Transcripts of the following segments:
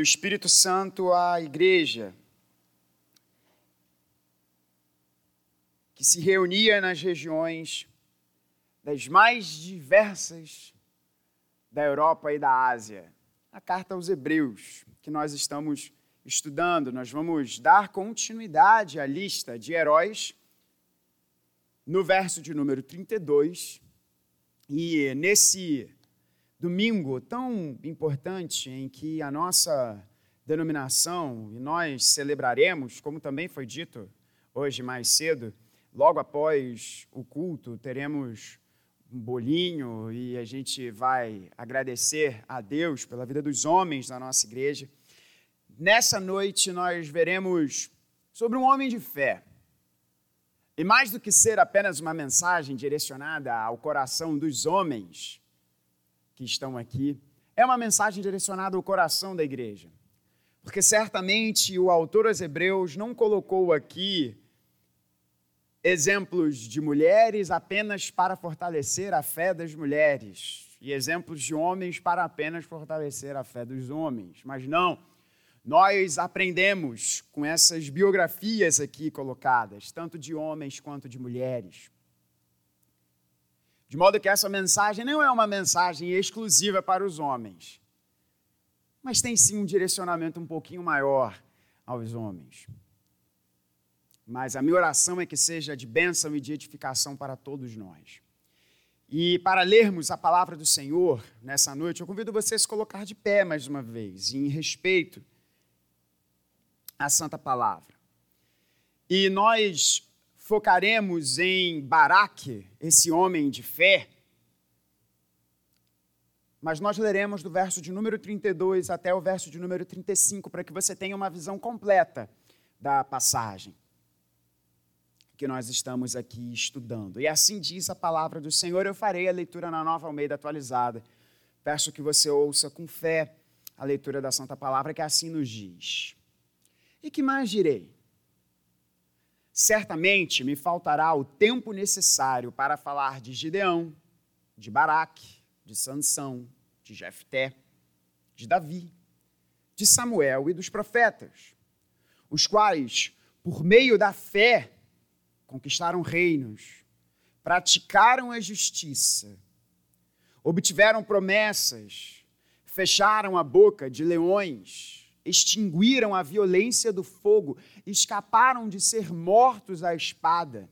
o Espírito Santo à igreja, que se reunia nas regiões das mais diversas da Europa e da Ásia. A carta aos Hebreus, que nós estamos estudando, nós vamos dar continuidade à lista de heróis no verso de número 32. E nesse domingo tão importante em que a nossa denominação e nós celebraremos, como também foi dito hoje mais cedo, logo após o culto, teremos um bolinho e a gente vai agradecer a Deus pela vida dos homens da nossa igreja. Nessa noite nós veremos sobre um homem de fé. E mais do que ser apenas uma mensagem direcionada ao coração dos homens, que estão aqui, é uma mensagem direcionada ao coração da igreja. Porque certamente o autor aos Hebreus não colocou aqui exemplos de mulheres apenas para fortalecer a fé das mulheres e exemplos de homens para apenas fortalecer a fé dos homens. Mas não, nós aprendemos com essas biografias aqui colocadas, tanto de homens quanto de mulheres, de modo que essa mensagem não é uma mensagem exclusiva para os homens, mas tem sim um direcionamento um pouquinho maior aos homens. Mas a minha oração é que seja de bênção e de edificação para todos nós. E para lermos a palavra do Senhor nessa noite, eu convido você a se colocar de pé mais uma vez, em respeito à Santa Palavra. E nós focaremos em Baraque, esse homem de fé, mas nós leremos do verso de número 32 até o verso de número 35 para que você tenha uma visão completa da passagem que nós estamos aqui estudando. E assim diz a palavra do Senhor. Eu farei a leitura na nova Almeida atualizada. Peço que você ouça com fé a leitura da Santa Palavra, que assim nos diz. E que mais direi? Certamente me faltará o tempo necessário para falar de Gideão, de Baraque, de Sansão, de Jefté, de Davi, de Samuel e dos profetas, os quais, por meio da fé, conquistaram reinos, praticaram a justiça, obtiveram promessas, fecharam a boca de leões, extinguiram a violência do fogo, escaparam de ser mortos à espada.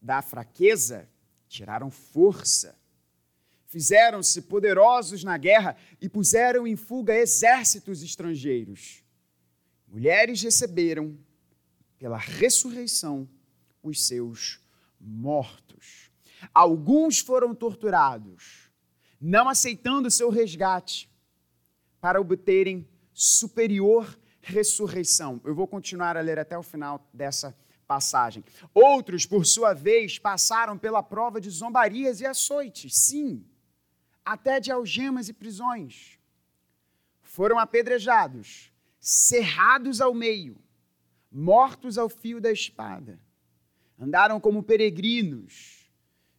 Da fraqueza, tiraram força. Fizeram-se poderosos na guerra e puseram em fuga exércitos estrangeiros. Mulheres receberam, pela ressurreição, os seus mortos. Alguns foram torturados, não aceitando seu resgate, para obterem superior ressurreição. Eu vou continuar a ler até o final dessa passagem. Outros, por sua vez, passaram pela prova de zombarias e açoites, sim, até de algemas e prisões. Foram apedrejados, cerrados ao meio, mortos ao fio da espada. Andaram como peregrinos,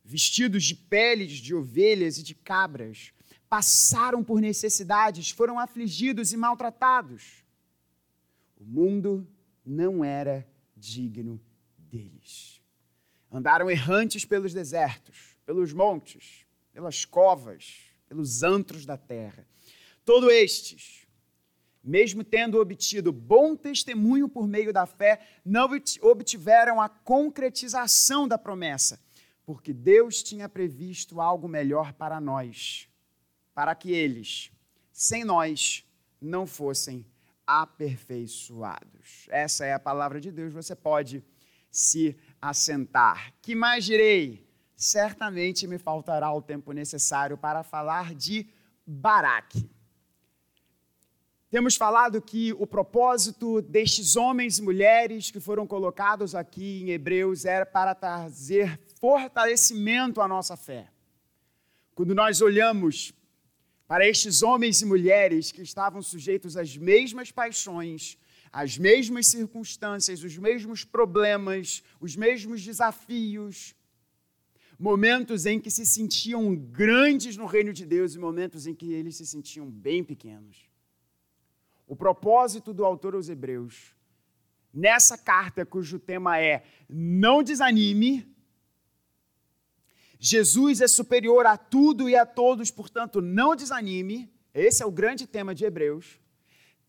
vestidos de peles de ovelhas e de cabras, passaram por necessidades, foram afligidos e maltratados. O mundo não era digno deles. Andaram errantes pelos desertos, pelos montes, pelas covas, pelos antros da terra. Todos estes, mesmo tendo obtido bom testemunho por meio da fé, não obtiveram a concretização da promessa, porque Deus tinha previsto algo melhor para nós para que eles, sem nós, não fossem aperfeiçoados. Essa é a palavra de Deus, você pode se assentar. Que mais direi? Certamente me faltará o tempo necessário para falar de Baraque. Temos falado que o propósito destes homens e mulheres que foram colocados aqui em Hebreus era para trazer fortalecimento à nossa fé. Quando nós olhamos para estes homens e mulheres que estavam sujeitos às mesmas paixões, às mesmas circunstâncias, os mesmos problemas, os mesmos desafios, momentos em que se sentiam grandes no reino de Deus e momentos em que eles se sentiam bem pequenos. o propósito do autor aos Hebreus, nessa carta cujo tema é Não desanime, Jesus é superior a tudo e a todos, portanto, não desanime. Esse é o grande tema de Hebreus.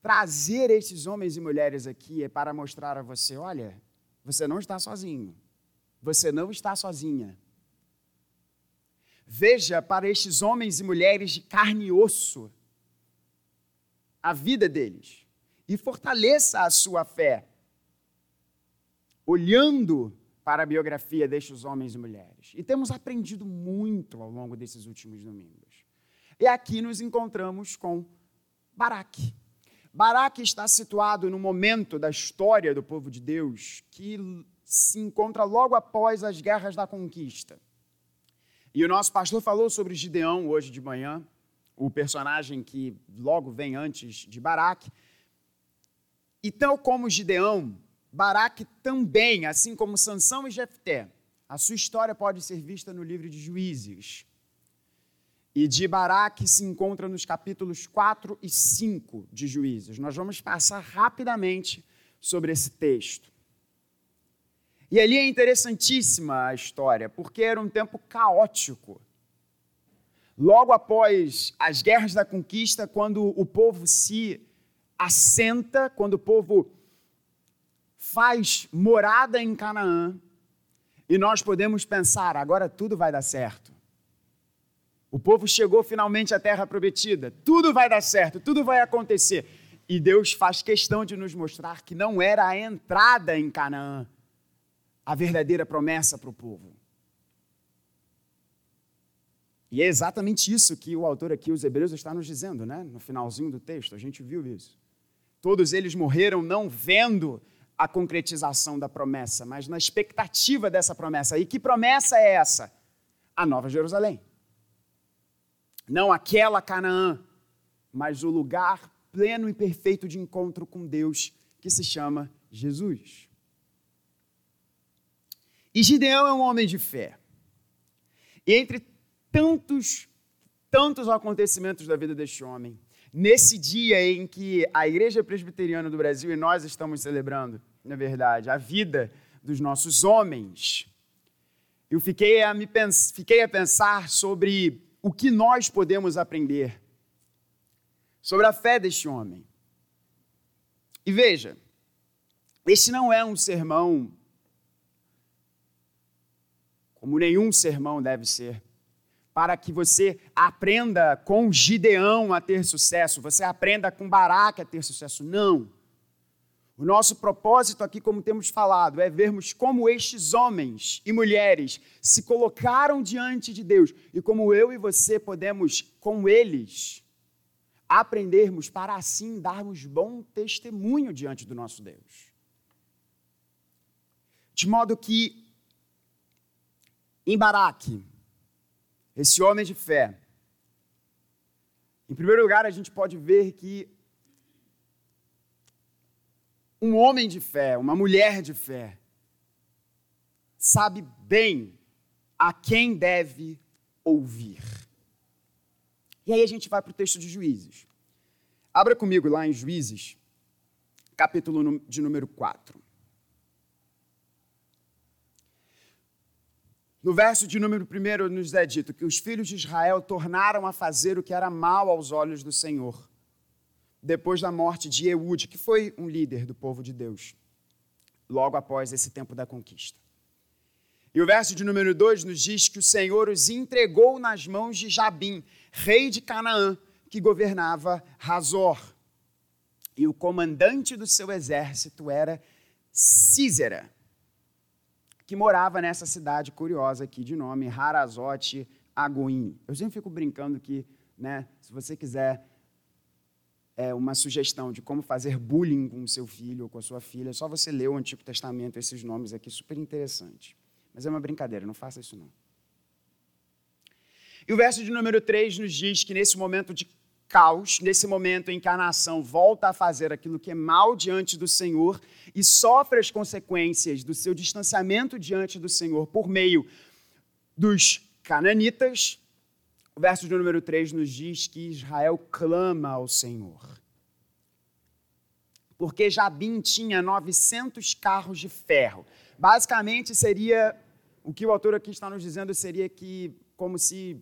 Trazer esses homens e mulheres aqui é para mostrar a você: olha, você não está sozinho. Você não está sozinha. Veja para estes homens e mulheres de carne e osso a vida deles e fortaleça a sua fé, olhando para a biografia destes homens e mulheres. E temos aprendido muito ao longo desses últimos domingos. E aqui nos encontramos com Baraque. Baraque está situado no momento da história do povo de Deus que se encontra logo após as guerras da conquista. E o nosso pastor falou sobre Gideão hoje de manhã, o personagem que logo vem antes de Baraque. E tal como Gideão, Baraque também, assim como Sansão e Jefté, a sua história pode ser vista no livro de Juízes. E de Baraque se encontra nos capítulos 4 e 5 de Juízes. Nós vamos passar rapidamente sobre esse texto. E ali é interessantíssima a história, porque era um tempo caótico. Logo após as guerras da conquista, quando o povo se assenta, quando o povo faz morada em Canaã, e nós podemos pensar, agora tudo vai dar certo. O povo chegou finalmente à terra prometida, tudo vai dar certo, tudo vai acontecer. E Deus faz questão de nos mostrar que não era a entrada em Canaã, a verdadeira promessa para o povo. E é exatamente isso que o autor aqui, os Hebreus, está nos dizendo, né? No finalzinho do texto, a gente viu isso. Todos eles morreram não vendo a concretização da promessa, mas na expectativa dessa promessa. E que promessa é essa? A Nova Jerusalém. Não aquela Canaã, mas o lugar pleno e perfeito de encontro com Deus que se chama Jesus. E Gideão é um homem de fé. E entre tantos, tantos acontecimentos da vida deste homem, nesse dia em que a Igreja Presbiteriana do Brasil e nós estamos celebrando, na verdade, a vida dos nossos homens, eu fiquei a, me pens fiquei a pensar sobre o que nós podemos aprender sobre a fé deste homem. E veja, este não é um sermão como nenhum sermão deve ser, para que você aprenda com Gideão a ter sucesso, você aprenda com Baraque a ter sucesso. Não. O nosso propósito aqui, como temos falado, é vermos como estes homens e mulheres se colocaram diante de Deus e como eu e você podemos, com eles, aprendermos para assim darmos bom testemunho diante do nosso Deus. De modo que em Baraque, esse homem de fé, em primeiro lugar, a gente pode ver que um homem de fé, uma mulher de fé, sabe bem a quem deve ouvir. E aí a gente vai para o texto de Juízes. Abra comigo lá em Juízes, capítulo de número 4. No verso de número 1 nos é dito que os filhos de Israel tornaram a fazer o que era mal aos olhos do Senhor, depois da morte de Eude, que foi um líder do povo de Deus, logo após esse tempo da conquista. E o verso de número 2 nos diz que o Senhor os entregou nas mãos de Jabim, rei de Canaã, que governava Razor. E o comandante do seu exército era Císera que morava nessa cidade curiosa aqui de nome Harazote Agoim. Eu sempre fico brincando que, né, se você quiser é, uma sugestão de como fazer bullying com o seu filho ou com a sua filha, é só você ler o Antigo Testamento, esses nomes aqui, super interessante. Mas é uma brincadeira, não faça isso não. E o verso de número 3 nos diz que nesse momento de caos, nesse momento em que a nação volta a fazer aquilo que é mal diante do Senhor e sofre as consequências do seu distanciamento diante do Senhor por meio dos cananitas, o verso de número 3 nos diz que Israel clama ao Senhor. porque Jabim tinha 900 carros de ferro. Basicamente, seria o que o autor aqui está nos dizendo seria que como se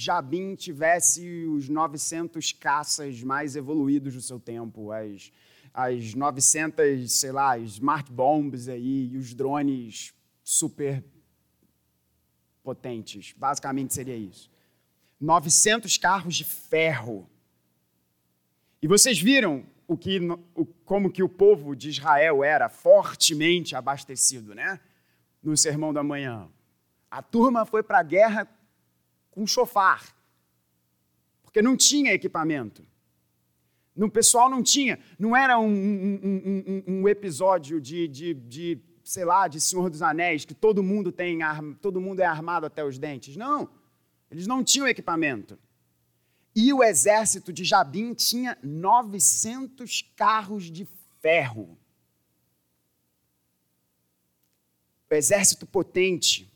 Jabim tivesse os 900 caças mais evoluídos do seu tempo, as, as 900, sei lá, smart bombs aí e os drones super potentes. Basicamente seria isso. 900 carros de ferro. E vocês viram o que, o, como que o povo de Israel era fortemente abastecido, né? No sermão da manhã. A turma foi para a guerra com chofar, porque não tinha equipamento. O pessoal não tinha, não era um, um, um, um episódio de, de, de, sei lá, de Senhor dos Anéis, que todo mundo tem, todo mundo é armado até os dentes. Não, eles não tinham equipamento. E o exército de Jabim tinha 900 carros de ferro. O exército potente.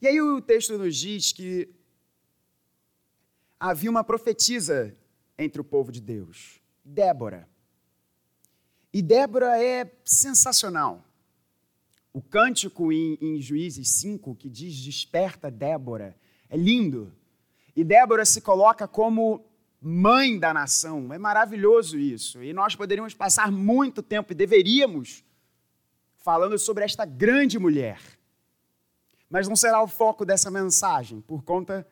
E aí o texto nos diz que havia uma profetisa entre o povo de Deus, Débora. E Débora é sensacional. O cântico em, em Juízes 5, que diz Desperta Débora, é lindo. E Débora se coloca como mãe da nação. É maravilhoso isso. E nós poderíamos passar muito tempo, e deveríamos, falando sobre esta grande mulher. Mas não será o foco dessa mensagem, por conta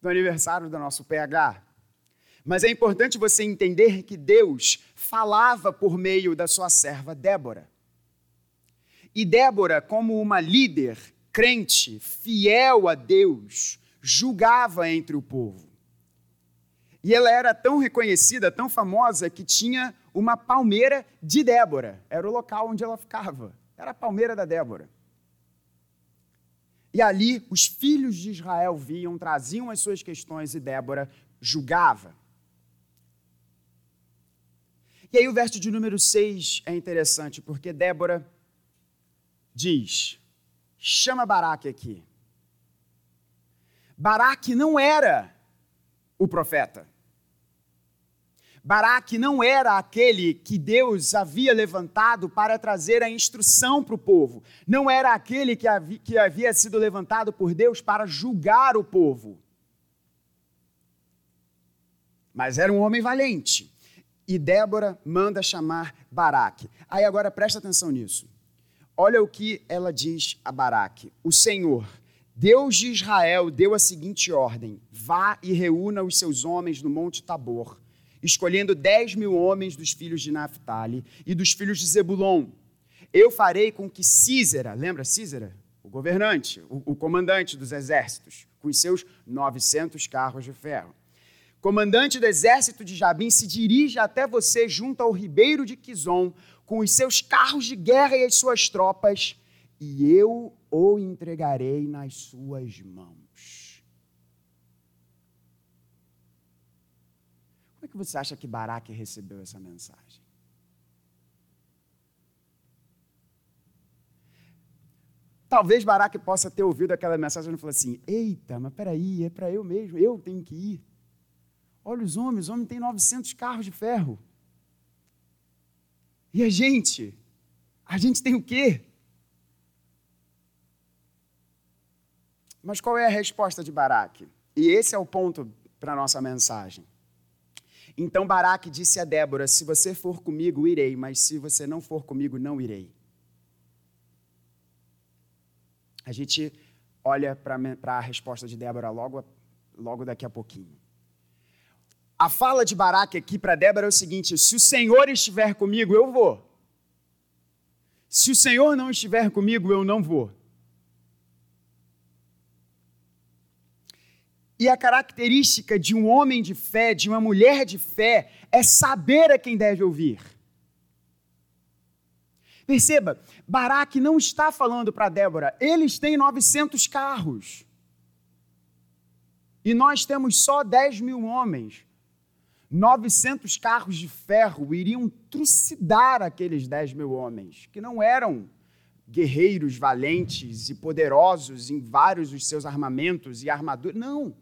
do aniversário do nosso PH. Mas é importante você entender que Deus falava por meio da sua serva Débora. E Débora, como uma líder crente, fiel a Deus, julgava entre o povo. E ela era tão reconhecida, tão famosa, que tinha uma palmeira de Débora. Era o local onde ela ficava. Era a palmeira da Débora. E ali os filhos de Israel viam, traziam as suas questões e Débora julgava. E aí o verso de número 6 é interessante, porque Débora diz: chama Baraque aqui. Baraque não era o profeta. Baraque não era aquele que Deus havia levantado para trazer a instrução para o povo. Não era aquele que havia, que havia sido levantado por Deus para julgar o povo. Mas era um homem valente. E Débora manda chamar Baraque. Aí agora presta atenção nisso. Olha o que ela diz a Baraque: O Senhor, Deus de Israel, deu a seguinte ordem: Vá e reúna os seus homens no Monte Tabor escolhendo dez mil homens dos filhos de Naphtali e dos filhos de Zebulon. Eu farei com que Císera, lembra Císera? O governante, o, o comandante dos exércitos, com os seus 900 carros de ferro. Comandante do exército de Jabim se dirige até você junto ao ribeiro de Quizon, com os seus carros de guerra e as suas tropas, e eu o entregarei nas suas mãos. Que você acha que Baraque recebeu essa mensagem? Talvez Baraque possa ter ouvido aquela mensagem e falou assim: Eita, mas peraí, é para eu mesmo, eu tenho que ir. Olha os homens, os homens têm 900 carros de ferro. E a gente? A gente tem o quê? Mas qual é a resposta de Baraque? E esse é o ponto para a nossa mensagem. Então Baraque disse a Débora: Se você for comigo, irei, mas se você não for comigo, não irei. A gente olha para a resposta de Débora logo, logo daqui a pouquinho. A fala de Baraque aqui para Débora é o seguinte: se o Senhor estiver comigo, eu vou. Se o Senhor não estiver comigo, eu não vou. E a característica de um homem de fé, de uma mulher de fé, é saber a quem deve ouvir. Perceba, Baraque não está falando para Débora, eles têm 900 carros. E nós temos só 10 mil homens. 900 carros de ferro iriam trucidar aqueles 10 mil homens, que não eram guerreiros valentes e poderosos em vários dos seus armamentos e armaduras. Não.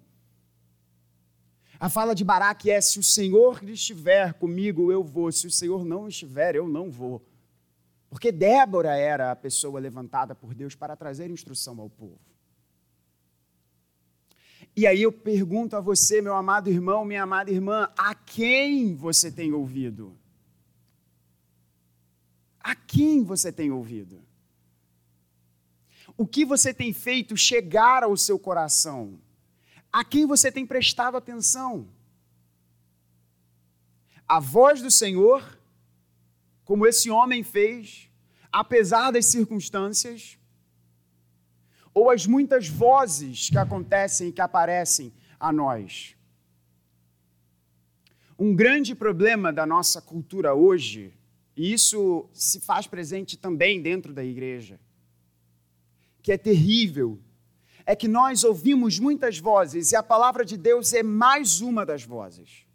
A fala de Baraque é: se o Senhor estiver comigo, eu vou, se o Senhor não estiver, eu não vou. Porque Débora era a pessoa levantada por Deus para trazer instrução ao povo. E aí eu pergunto a você, meu amado irmão, minha amada irmã, a quem você tem ouvido? A quem você tem ouvido? O que você tem feito chegar ao seu coração? A quem você tem prestado atenção? A voz do Senhor, como esse homem fez, apesar das circunstâncias, ou as muitas vozes que acontecem e que aparecem a nós. Um grande problema da nossa cultura hoje, e isso se faz presente também dentro da igreja, que é terrível, é que nós ouvimos muitas vozes e a palavra de Deus é mais uma das vozes.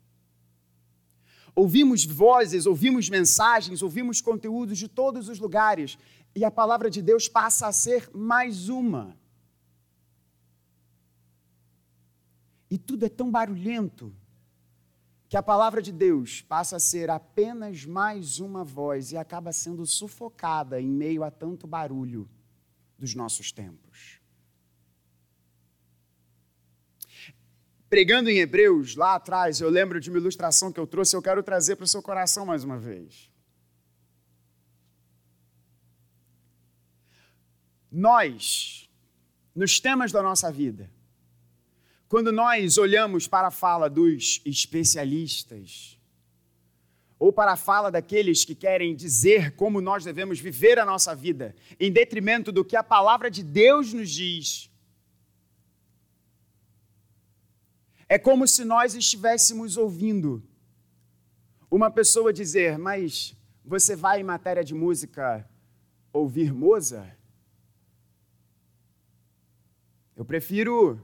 Ouvimos vozes, ouvimos mensagens, ouvimos conteúdos de todos os lugares e a palavra de Deus passa a ser mais uma. E tudo é tão barulhento que a palavra de Deus passa a ser apenas mais uma voz e acaba sendo sufocada em meio a tanto barulho dos nossos tempos. Pregando em Hebreus, lá atrás, eu lembro de uma ilustração que eu trouxe, eu quero trazer para o seu coração mais uma vez. Nós, nos temas da nossa vida, quando nós olhamos para a fala dos especialistas, ou para a fala daqueles que querem dizer como nós devemos viver a nossa vida, em detrimento do que a palavra de Deus nos diz, é como se nós estivéssemos ouvindo uma pessoa dizer: Mas você vai em matéria de música ouvir Mozart? Eu prefiro.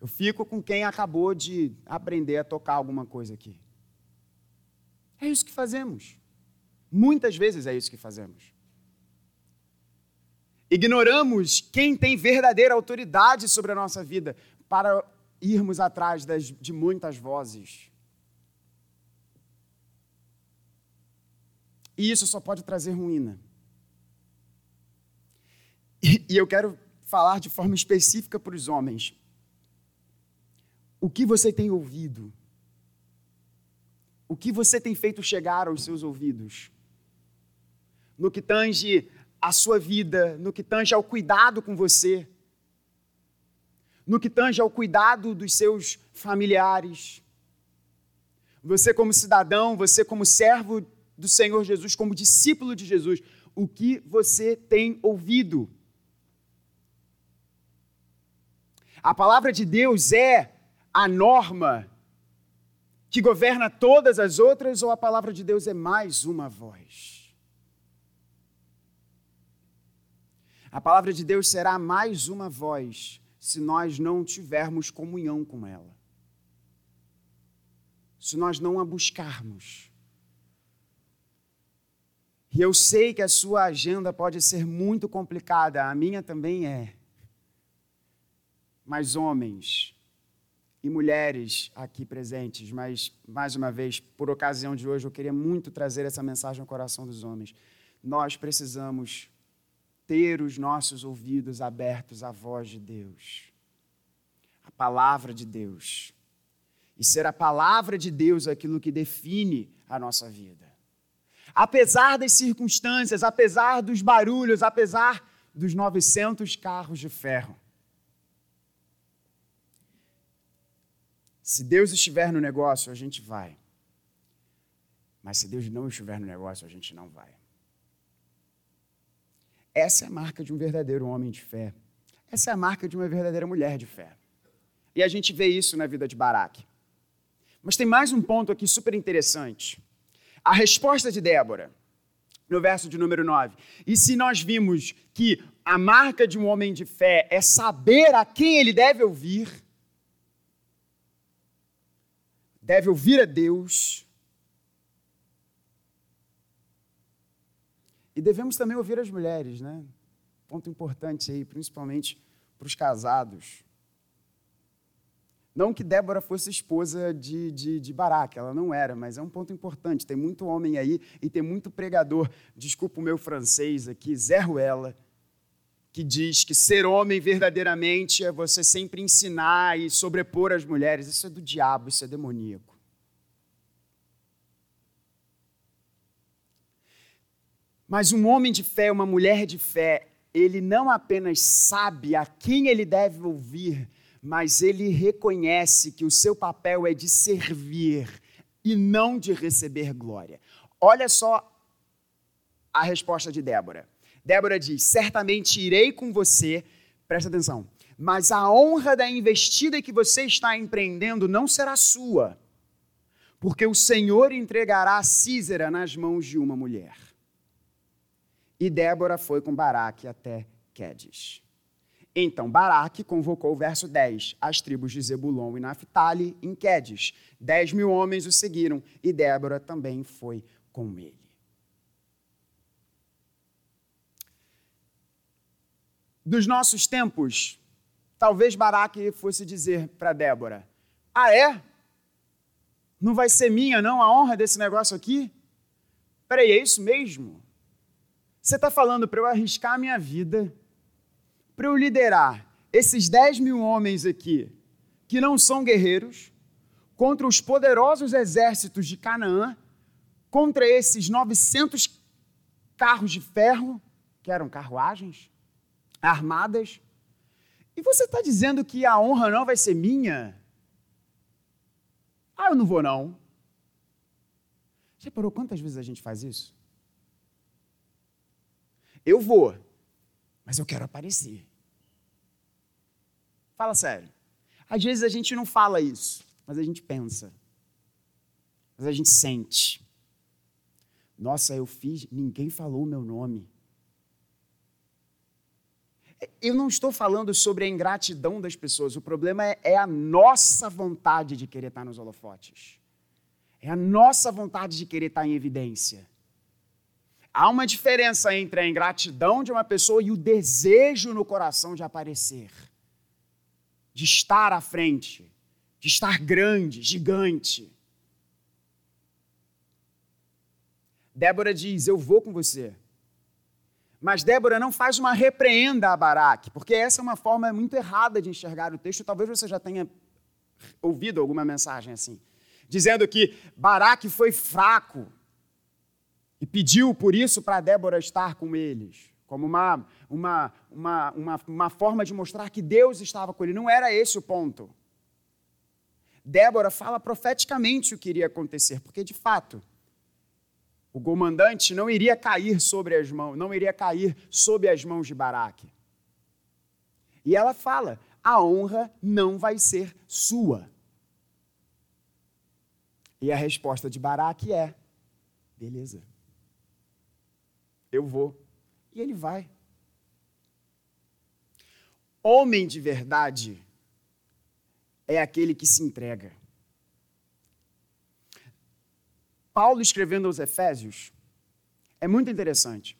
Eu fico com quem acabou de aprender a tocar alguma coisa aqui. É isso que fazemos. Muitas vezes é isso que fazemos. Ignoramos quem tem verdadeira autoridade sobre a nossa vida para irmos atrás das, de muitas vozes. E isso só pode trazer ruína. E, e eu quero falar de forma específica para os homens. O que você tem ouvido? O que você tem feito chegar aos seus ouvidos? No que tange a sua vida, no que tange ao cuidado com você, no que tange ao cuidado dos seus familiares. Você, como cidadão, você, como servo do Senhor Jesus, como discípulo de Jesus, o que você tem ouvido? A palavra de Deus é a norma que governa todas as outras ou a palavra de Deus é mais uma voz? A palavra de Deus será mais uma voz se nós não tivermos comunhão com ela. Se nós não a buscarmos. E eu sei que a sua agenda pode ser muito complicada, a minha também é. Mas homens, e mulheres aqui presentes, mas mais uma vez, por ocasião de hoje, eu queria muito trazer essa mensagem ao coração dos homens. Nós precisamos ter os nossos ouvidos abertos à voz de Deus, à palavra de Deus. E ser a palavra de Deus aquilo que define a nossa vida. Apesar das circunstâncias, apesar dos barulhos, apesar dos 900 carros de ferro Se Deus estiver no negócio, a gente vai. Mas se Deus não estiver no negócio, a gente não vai. Essa é a marca de um verdadeiro homem de fé. Essa é a marca de uma verdadeira mulher de fé. E a gente vê isso na vida de Baraque. Mas tem mais um ponto aqui super interessante. A resposta de Débora, no verso de número 9. E se nós vimos que a marca de um homem de fé é saber a quem ele deve ouvir, deve ouvir a Deus. E devemos também ouvir as mulheres, né? Ponto importante aí, principalmente para os casados. Não que Débora fosse esposa de, de, de ela não era, mas é um ponto importante. Tem muito homem aí e tem muito pregador, desculpa o meu francês aqui, Zé Ruela, que diz que ser homem verdadeiramente é você sempre ensinar e sobrepor as mulheres. Isso é do diabo, isso é demoníaco. Mas um homem de fé, uma mulher de fé, ele não apenas sabe a quem ele deve ouvir, mas ele reconhece que o seu papel é de servir e não de receber glória. Olha só a resposta de Débora. Débora diz: Certamente irei com você, presta atenção, mas a honra da investida que você está empreendendo não será sua, porque o Senhor entregará Císera nas mãos de uma mulher. E Débora foi com Baraque até Quedes. Então Baraque convocou, verso 10, as tribos de Zebulon e Naphtali em Quedes. Dez mil homens o seguiram e Débora também foi com ele. Dos nossos tempos, talvez Baraque fosse dizer para Débora: Ah, é? Não vai ser minha, não, a honra desse negócio aqui? Peraí, é isso mesmo? Você está falando para eu arriscar a minha vida, para eu liderar esses 10 mil homens aqui, que não são guerreiros, contra os poderosos exércitos de Canaã, contra esses 900 carros de ferro, que eram carruagens, armadas. E você está dizendo que a honra não vai ser minha? Ah, eu não vou não. Já parou quantas vezes a gente faz isso? Eu vou, mas eu quero aparecer. Fala sério. Às vezes a gente não fala isso, mas a gente pensa. Mas a gente sente. Nossa, eu fiz, ninguém falou o meu nome. Eu não estou falando sobre a ingratidão das pessoas, o problema é, é, a nossa vontade de querer estar nos holofotes. É a nossa vontade de querer estar em evidência. Há uma diferença entre a ingratidão de uma pessoa e o desejo no coração de aparecer, de estar à frente, de estar grande, gigante. Débora diz: Eu vou com você. Mas Débora não faz uma repreenda a Baraque, porque essa é uma forma muito errada de enxergar o texto. Talvez você já tenha ouvido alguma mensagem assim, dizendo que Baraque foi fraco, e pediu por isso para Débora estar com eles, como uma, uma, uma, uma, uma forma de mostrar que Deus estava com ele. Não era esse o ponto. Débora fala profeticamente o que iria acontecer, porque de fato o comandante não iria cair sobre as mãos, não iria cair sob as mãos de Baraque. E ela fala: a honra não vai ser sua. E a resposta de Baraque é: beleza eu vou. E ele vai. Homem de verdade é aquele que se entrega. Paulo escrevendo aos Efésios é muito interessante,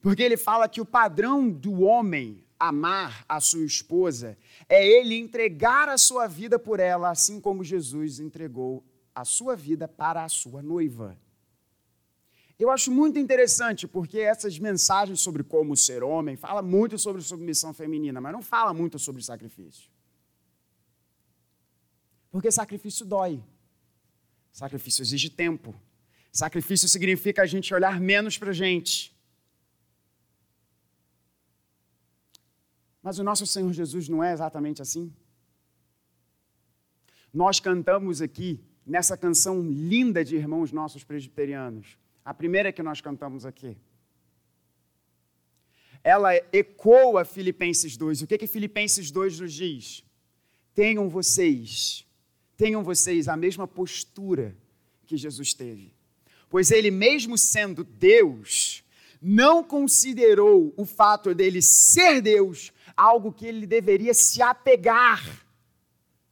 porque ele fala que o padrão do homem amar a sua esposa é ele entregar a sua vida por ela, assim como Jesus entregou a sua vida para a sua noiva. Eu acho muito interessante, porque essas mensagens sobre como ser homem fala muito sobre submissão feminina, mas não fala muito sobre sacrifício. Porque sacrifício dói. Sacrifício exige tempo. Sacrifício significa a gente olhar menos para a gente. Mas o nosso Senhor Jesus não é exatamente assim. Nós cantamos aqui, nessa canção linda de irmãos nossos presbiterianos, a primeira que nós cantamos aqui. Ela ecoa Filipenses 2. O que, que Filipenses 2 nos diz? Tenham vocês, tenham vocês a mesma postura que Jesus teve. Pois ele, mesmo sendo Deus, não considerou o fato dele ser Deus algo que ele deveria se apegar.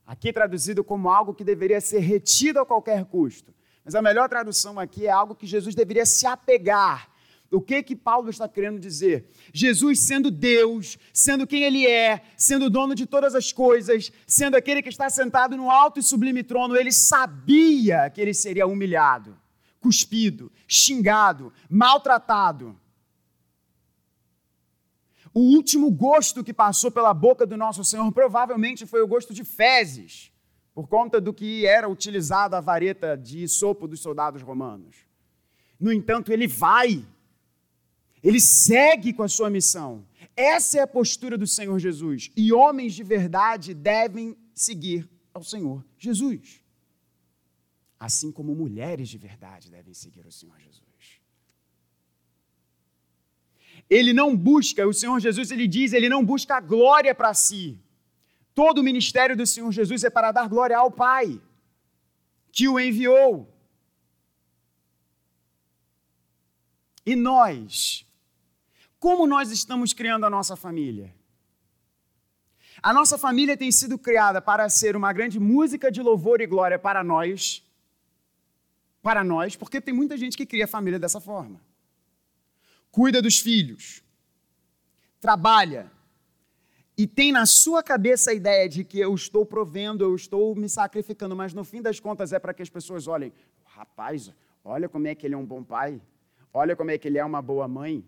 Aqui traduzido como algo que deveria ser retido a qualquer custo. Mas a melhor tradução aqui é algo que Jesus deveria se apegar. O que que Paulo está querendo dizer? Jesus sendo Deus, sendo quem ele é, sendo dono de todas as coisas, sendo aquele que está sentado no alto e sublime trono, ele sabia que ele seria humilhado, cuspido, xingado, maltratado. O último gosto que passou pela boca do nosso Senhor provavelmente foi o gosto de fezes, por conta do que era utilizado a vareta de sopo dos soldados romanos. No entanto, ele vai, ele segue com a sua missão. Essa é a postura do Senhor Jesus. E homens de verdade devem seguir ao Senhor Jesus. Assim como mulheres de verdade devem seguir o Senhor Jesus. Ele não busca, o Senhor Jesus ele diz, ele não busca a glória para si. Todo o ministério do Senhor Jesus é para dar glória ao Pai, que o enviou. E nós, como nós estamos criando a nossa família? A nossa família tem sido criada para ser uma grande música de louvor e glória para nós, para nós, porque tem muita gente que cria a família dessa forma cuida dos filhos, trabalha e tem na sua cabeça a ideia de que eu estou provendo, eu estou me sacrificando, mas no fim das contas é para que as pessoas olhem: rapaz, olha como é que ele é um bom pai, olha como é que ele é uma boa mãe,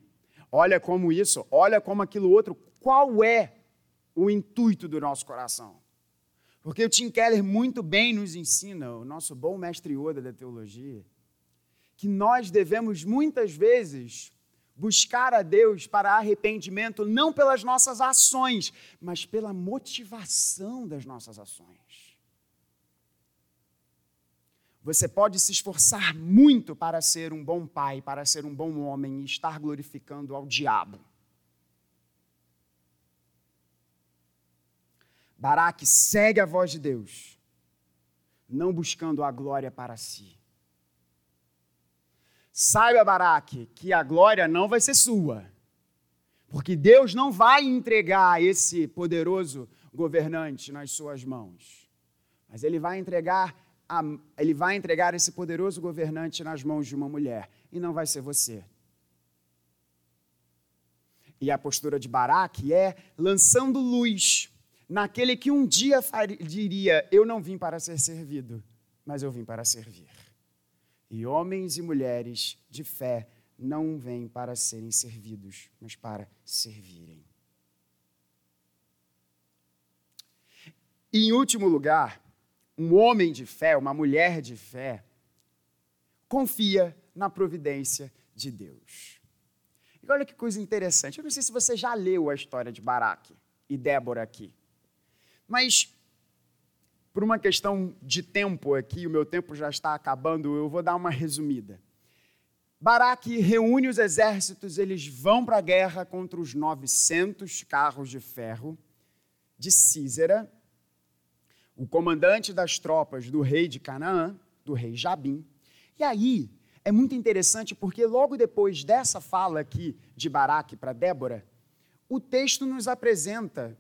olha como isso, olha como aquilo outro. Qual é o intuito do nosso coração? Porque o Tim Keller muito bem nos ensina, o nosso bom mestre Yoda da teologia, que nós devemos muitas vezes buscar a Deus para arrependimento não pelas nossas ações, mas pela motivação das nossas ações. Você pode se esforçar muito para ser um bom pai, para ser um bom homem e estar glorificando ao diabo. Baraque segue a voz de Deus, não buscando a glória para si. Saiba, Baraque, que a glória não vai ser sua. Porque Deus não vai entregar esse poderoso governante nas suas mãos. Mas ele vai entregar a, ele vai entregar esse poderoso governante nas mãos de uma mulher e não vai ser você. E a postura de Baraque é lançando luz naquele que um dia faria, diria: Eu não vim para ser servido, mas eu vim para servir. E homens e mulheres de fé não vêm para serem servidos, mas para servirem. E, em último lugar, um homem de fé, uma mulher de fé, confia na providência de Deus. E olha que coisa interessante. Eu não sei se você já leu a história de Baraque e Débora aqui, mas por uma questão de tempo aqui, o meu tempo já está acabando, eu vou dar uma resumida. Baraque reúne os exércitos, eles vão para a guerra contra os 900 carros de ferro de Císera, o comandante das tropas do rei de Canaã, do rei Jabim. E aí é muito interessante porque logo depois dessa fala aqui de Baraque para Débora, o texto nos apresenta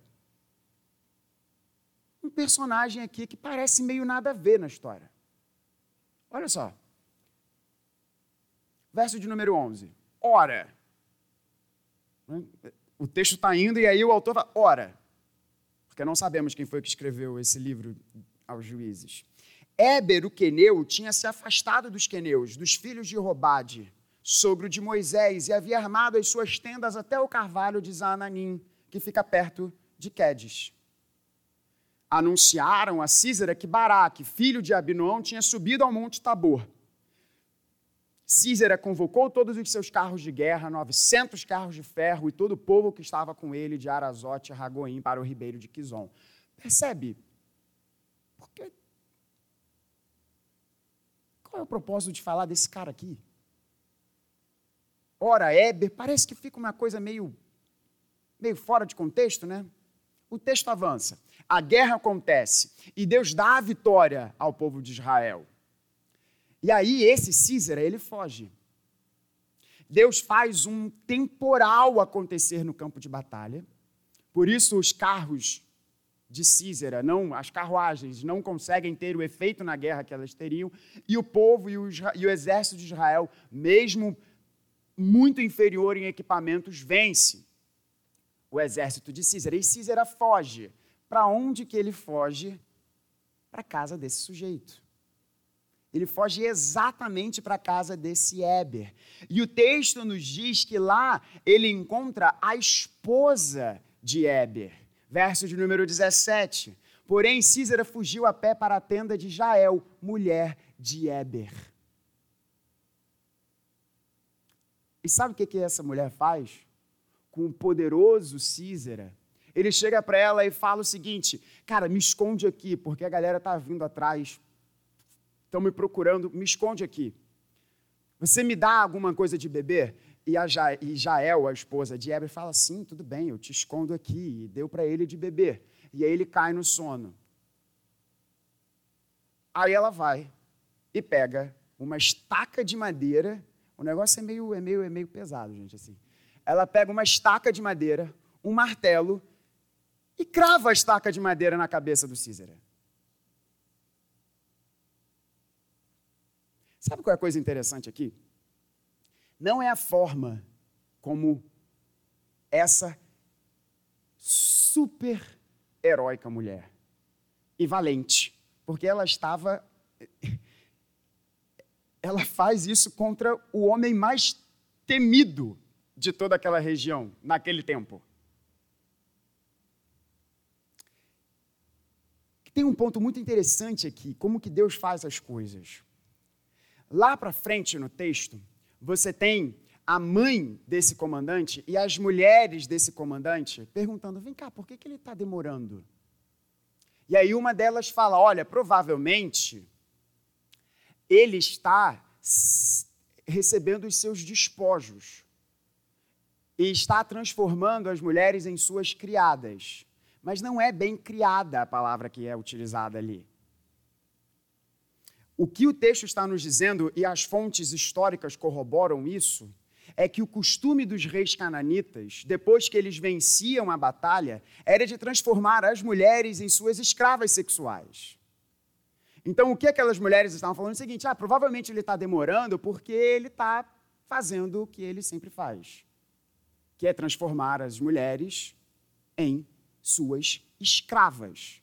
um personagem aqui que parece meio nada a ver na história. Olha só. Verso de número 11. Ora. O texto está indo e aí o autor fala, ora. Porque não sabemos quem foi que escreveu esse livro aos juízes. Éber, o queneu, tinha se afastado dos queneus, dos filhos de Robade, sogro de Moisés, e havia armado as suas tendas até o carvalho de Zananim, que fica perto de Quedes anunciaram a Císera que Baraque, filho de Abinoão, tinha subido ao monte Tabor. Císera convocou todos os seus carros de guerra, 900 carros de ferro e todo o povo que estava com ele de Arazote a Ragoim para o ribeiro de Quizon. Percebe? Porque... Qual é o propósito de falar desse cara aqui? Ora, Éber, parece que fica uma coisa meio, meio fora de contexto, né? O texto avança. A guerra acontece e Deus dá a vitória ao povo de Israel. E aí esse Císera, ele foge. Deus faz um temporal acontecer no campo de batalha. Por isso os carros de Císera, não, as carruagens não conseguem ter o efeito na guerra que elas teriam, e o povo e o, e o exército de Israel, mesmo muito inferior em equipamentos, vence o exército de Císera. E Císera foge. Para onde que ele foge? Para a casa desse sujeito. Ele foge exatamente para a casa desse Éber. E o texto nos diz que lá ele encontra a esposa de Éber. Verso de número 17. Porém, Císera fugiu a pé para a tenda de Jael, mulher de Éber. E sabe o que, que essa mulher faz? Com o poderoso Císera, ele chega para ela e fala o seguinte: Cara, me esconde aqui, porque a galera está vindo atrás estão me procurando, me esconde aqui. Você me dá alguma coisa de beber? E, a ja, e Jael, a esposa de Heber, fala: Sim, tudo bem, eu te escondo aqui. E deu para ele de beber. E aí ele cai no sono. Aí ela vai e pega uma estaca de madeira. O negócio é meio, é meio, é meio pesado, gente, assim. Ela pega uma estaca de madeira, um martelo e crava a estaca de madeira na cabeça do Císera. Sabe qual é a coisa interessante aqui? Não é a forma como essa super heróica mulher e valente, porque ela estava ela faz isso contra o homem mais temido de toda aquela região naquele tempo. Tem um ponto muito interessante aqui, como que Deus faz as coisas. Lá para frente no texto, você tem a mãe desse comandante e as mulheres desse comandante perguntando: vem cá, por que, que ele está demorando? E aí uma delas fala: olha, provavelmente ele está recebendo os seus despojos e está transformando as mulheres em suas criadas. Mas não é bem criada a palavra que é utilizada ali. O que o texto está nos dizendo, e as fontes históricas corroboram isso, é que o costume dos reis cananitas, depois que eles venciam a batalha, era de transformar as mulheres em suas escravas sexuais. Então, o que aquelas mulheres estavam falando é o seguinte: ah, provavelmente ele está demorando porque ele está fazendo o que ele sempre faz, que é transformar as mulheres em suas escravas.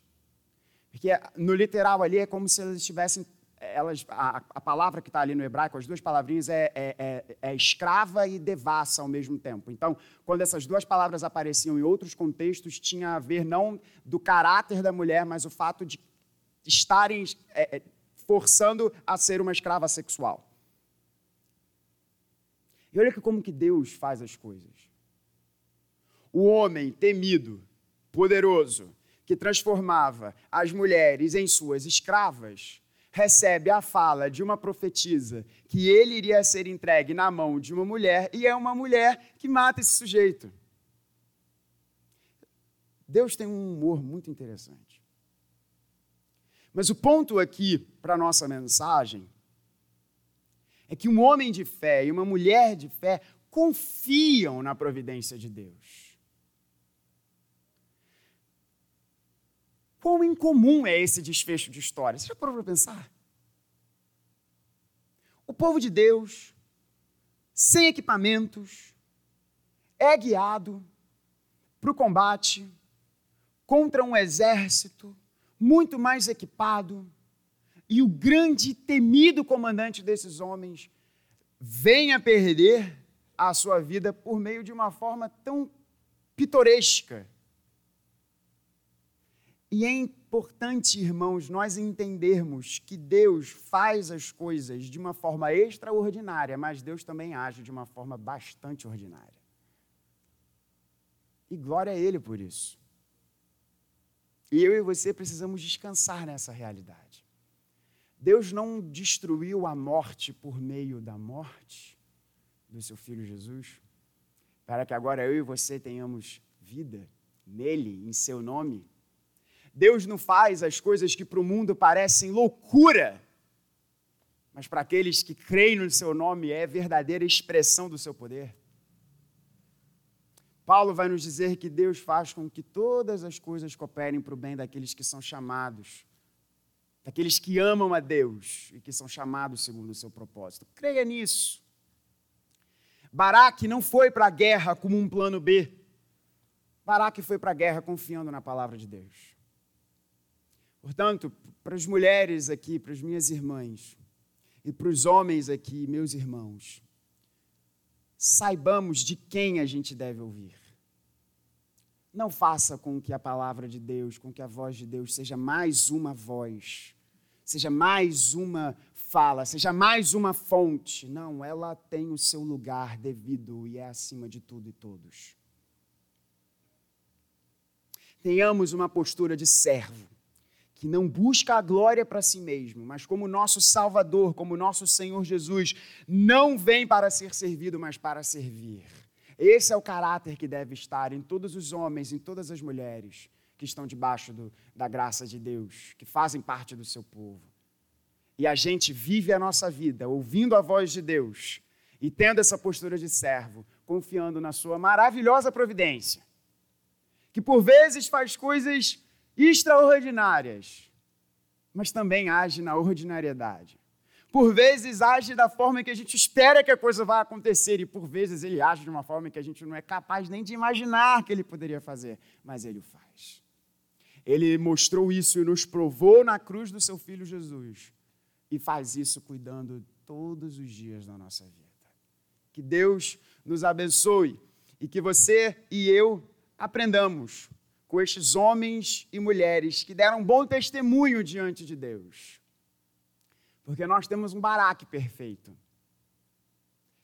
Porque no literal ali é como se elas estivessem elas, a, a palavra que está ali no hebraico, as duas palavrinhas, é, é, é, é, escrava e devassa ao mesmo tempo. Então, quando essas duas palavras apareciam em outros contextos, tinha a ver não do caráter da mulher, mas o fato de estarem é, é, forçando a ser uma escrava sexual. E olha que como que Deus faz as coisas. O homem temido, poderoso, que transformava as mulheres em suas escravas, recebe a fala de uma profetisa que ele iria ser entregue na mão de uma mulher e é uma mulher que mata esse sujeito. Deus tem um humor muito interessante. Mas o ponto aqui para a nossa mensagem é que um homem de fé e uma mulher de fé confiam na providência de Deus. Quão incomum é esse desfecho de história? Você já parou para pensar? O povo de Deus, sem equipamentos, é guiado para o combate contra um exército muito mais equipado, e o grande e temido comandante desses homens vem a perder a sua vida por meio de uma forma tão pitoresca e é importante, irmãos, nós entendermos que Deus faz as coisas de uma forma extraordinária, mas Deus também age de uma forma bastante ordinária. E glória a Ele por isso. E eu e você precisamos descansar nessa realidade. Deus não destruiu a morte por meio da morte do seu Filho Jesus, para que agora eu e você tenhamos vida nele, em seu nome Deus não faz as coisas que para o mundo parecem loucura, mas para aqueles que creem no seu nome é verdadeira expressão do seu poder. Paulo vai nos dizer que Deus faz com que todas as coisas cooperem para o bem daqueles que são chamados, daqueles que amam a Deus e que são chamados segundo o seu propósito. Creia nisso. Baraque não foi para a guerra como um plano B. Baraque foi para a guerra confiando na palavra de Deus. Portanto, para as mulheres aqui, para as minhas irmãs, e para os homens aqui, meus irmãos, saibamos de quem a gente deve ouvir. Não faça com que a palavra de Deus, com que a voz de Deus seja mais uma voz, seja mais uma fala, seja mais uma fonte. Não, ela tem o seu lugar devido e é acima de tudo e todos. Tenhamos uma postura de servo, que não busca a glória para si mesmo, mas como nosso Salvador, como nosso Senhor Jesus, não vem para ser servido, mas para servir. Esse é o caráter que deve estar em todos os homens, em todas as mulheres que estão debaixo do, da graça de Deus, que fazem parte do seu povo e a gente vive a nossa vida ouvindo a voz de Deus e tendo essa postura de servo, confiando na sua maravilhosa providência, que por vezes faz coisas extraordinárias, mas também age na ordinariedade. Por vezes age da forma que a gente espera que a coisa vá acontecer, e por vezes ele age de uma forma que a gente não é capaz nem de imaginar que ele poderia fazer, mas ele o faz. Ele mostrou isso e nos provou na cruz do seu filho Jesus e faz isso cuidando todos os dias da nossa vida. Que Deus nos abençoe e que você e eu aprendamos com estes homens e mulheres que deram bom testemunho diante de Deus. Porque nós temos um Baraque perfeito,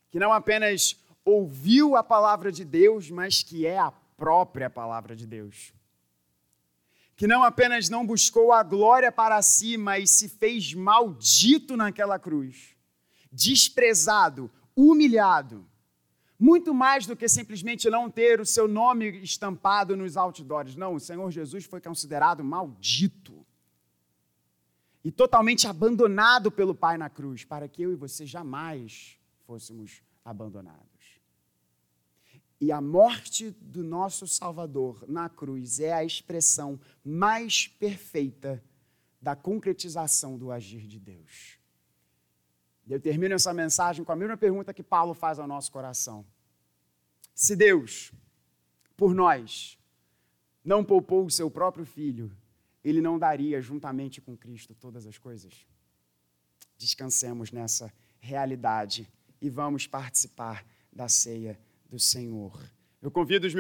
que não apenas ouviu a palavra de Deus, mas que é a própria palavra de Deus que não apenas não buscou a glória para si, mas se fez maldito naquela cruz, desprezado, humilhado. Muito mais do que simplesmente não ter o seu nome estampado nos outdoors. Não, o Senhor Jesus foi considerado maldito e totalmente abandonado pelo Pai na cruz, para que eu e você jamais fôssemos abandonados. E a morte do nosso Salvador na cruz é a expressão mais perfeita da concretização do agir de Deus. Eu termino essa mensagem com a mesma pergunta que Paulo faz ao nosso coração. Se Deus, por nós, não poupou o seu próprio filho, ele não daria juntamente com Cristo todas as coisas? Descansemos nessa realidade e vamos participar da ceia do Senhor. Eu convido os meus